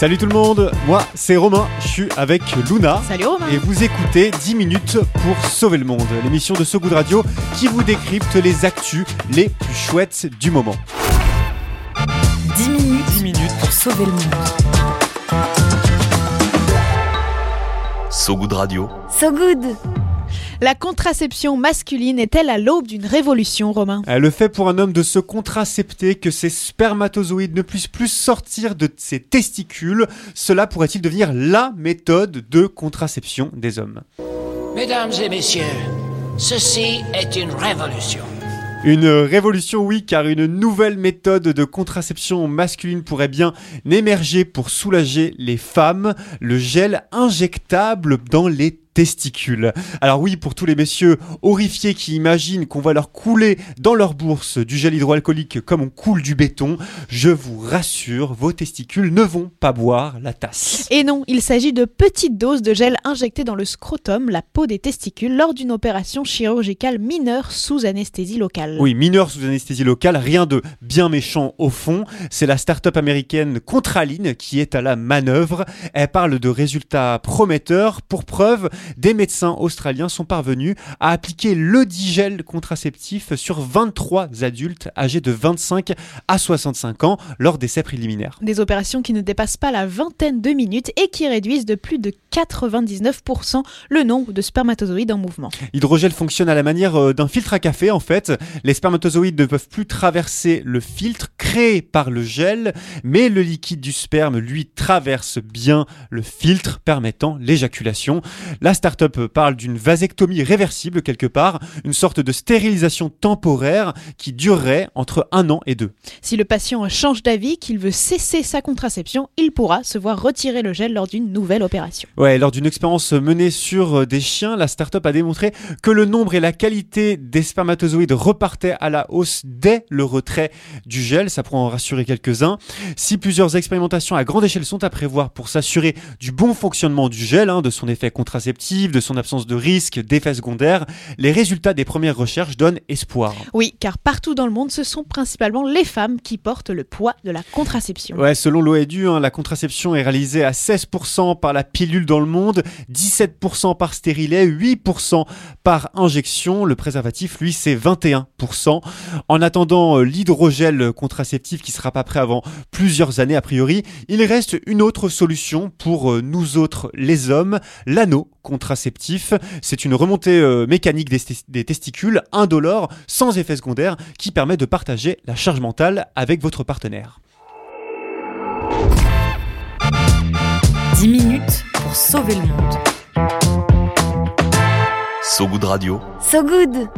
Salut tout le monde, moi c'est Romain, je suis avec Luna. Salut Romain. Et vous écoutez 10 minutes pour sauver le monde, l'émission de So Good Radio qui vous décrypte les actus les plus chouettes du moment. 10 minutes, 10 minutes pour sauver le monde. So Good Radio. So Good. La contraception masculine est-elle à l'aube d'une révolution, Romain Le fait pour un homme de se contracepter que ses spermatozoïdes ne puissent plus sortir de ses testicules, cela pourrait-il devenir la méthode de contraception des hommes? Mesdames et messieurs, ceci est une révolution. Une révolution, oui, car une nouvelle méthode de contraception masculine pourrait bien émerger pour soulager les femmes, le gel injectable dans les testicules. Alors oui, pour tous les messieurs horrifiés qui imaginent qu'on va leur couler dans leur bourse du gel hydroalcoolique comme on coule du béton, je vous rassure, vos testicules ne vont pas boire la tasse. Et non, il s'agit de petites doses de gel injectées dans le scrotum, la peau des testicules, lors d'une opération chirurgicale mineure sous anesthésie locale. Oui, mineur sous anesthésie locale, rien de bien méchant au fond. C'est la start-up américaine Contraline qui est à la manœuvre. Elle parle de résultats prometteurs. Pour preuve, des médecins australiens sont parvenus à appliquer le digel contraceptif sur 23 adultes âgés de 25 à 65 ans lors d'essais préliminaires. Des opérations qui ne dépassent pas la vingtaine de minutes et qui réduisent de plus de 99% le nombre de spermatozoïdes en mouvement. L'hydrogel fonctionne à la manière euh, d'un filtre à café en fait. Les spermatozoïdes ne peuvent plus traverser le filtre créé par le gel, mais le liquide du sperme lui traverse bien le filtre permettant l'éjaculation. La start-up parle d'une vasectomie réversible quelque part, une sorte de stérilisation temporaire qui durerait entre un an et deux. Si le patient change d'avis, qu'il veut cesser sa contraception, il pourra se voir retirer le gel lors d'une nouvelle opération. Ouais, lors d'une expérience menée sur euh, des chiens, la start-up a démontré que le nombre et la qualité des spermatozoïdes repartaient à la hausse dès le retrait du gel. Ça pourrait en rassurer quelques-uns. Si plusieurs expérimentations à grande échelle sont à prévoir pour s'assurer du bon fonctionnement du gel, hein, de son effet contraceptif, de son absence de risque, d'effets secondaires, les résultats des premières recherches donnent espoir. Oui, car partout dans le monde, ce sont principalement les femmes qui portent le poids de la contraception. Ouais, selon l'OEDU, hein, la contraception est réalisée à 16% par la pilule dans le monde, 17% par stérilet, 8% par injection. Le préservatif, lui, c'est 21%. En attendant euh, l'hydrogel contraceptif qui sera pas prêt avant plusieurs années a priori, il reste une autre solution pour euh, nous autres les hommes, l'anneau contraceptif. C'est une remontée euh, mécanique des, tes- des testicules, indolore, sans effet secondaire, qui permet de partager la charge mentale avec votre partenaire. 10 minutes pour sauver le monde. So Good Radio. So Good.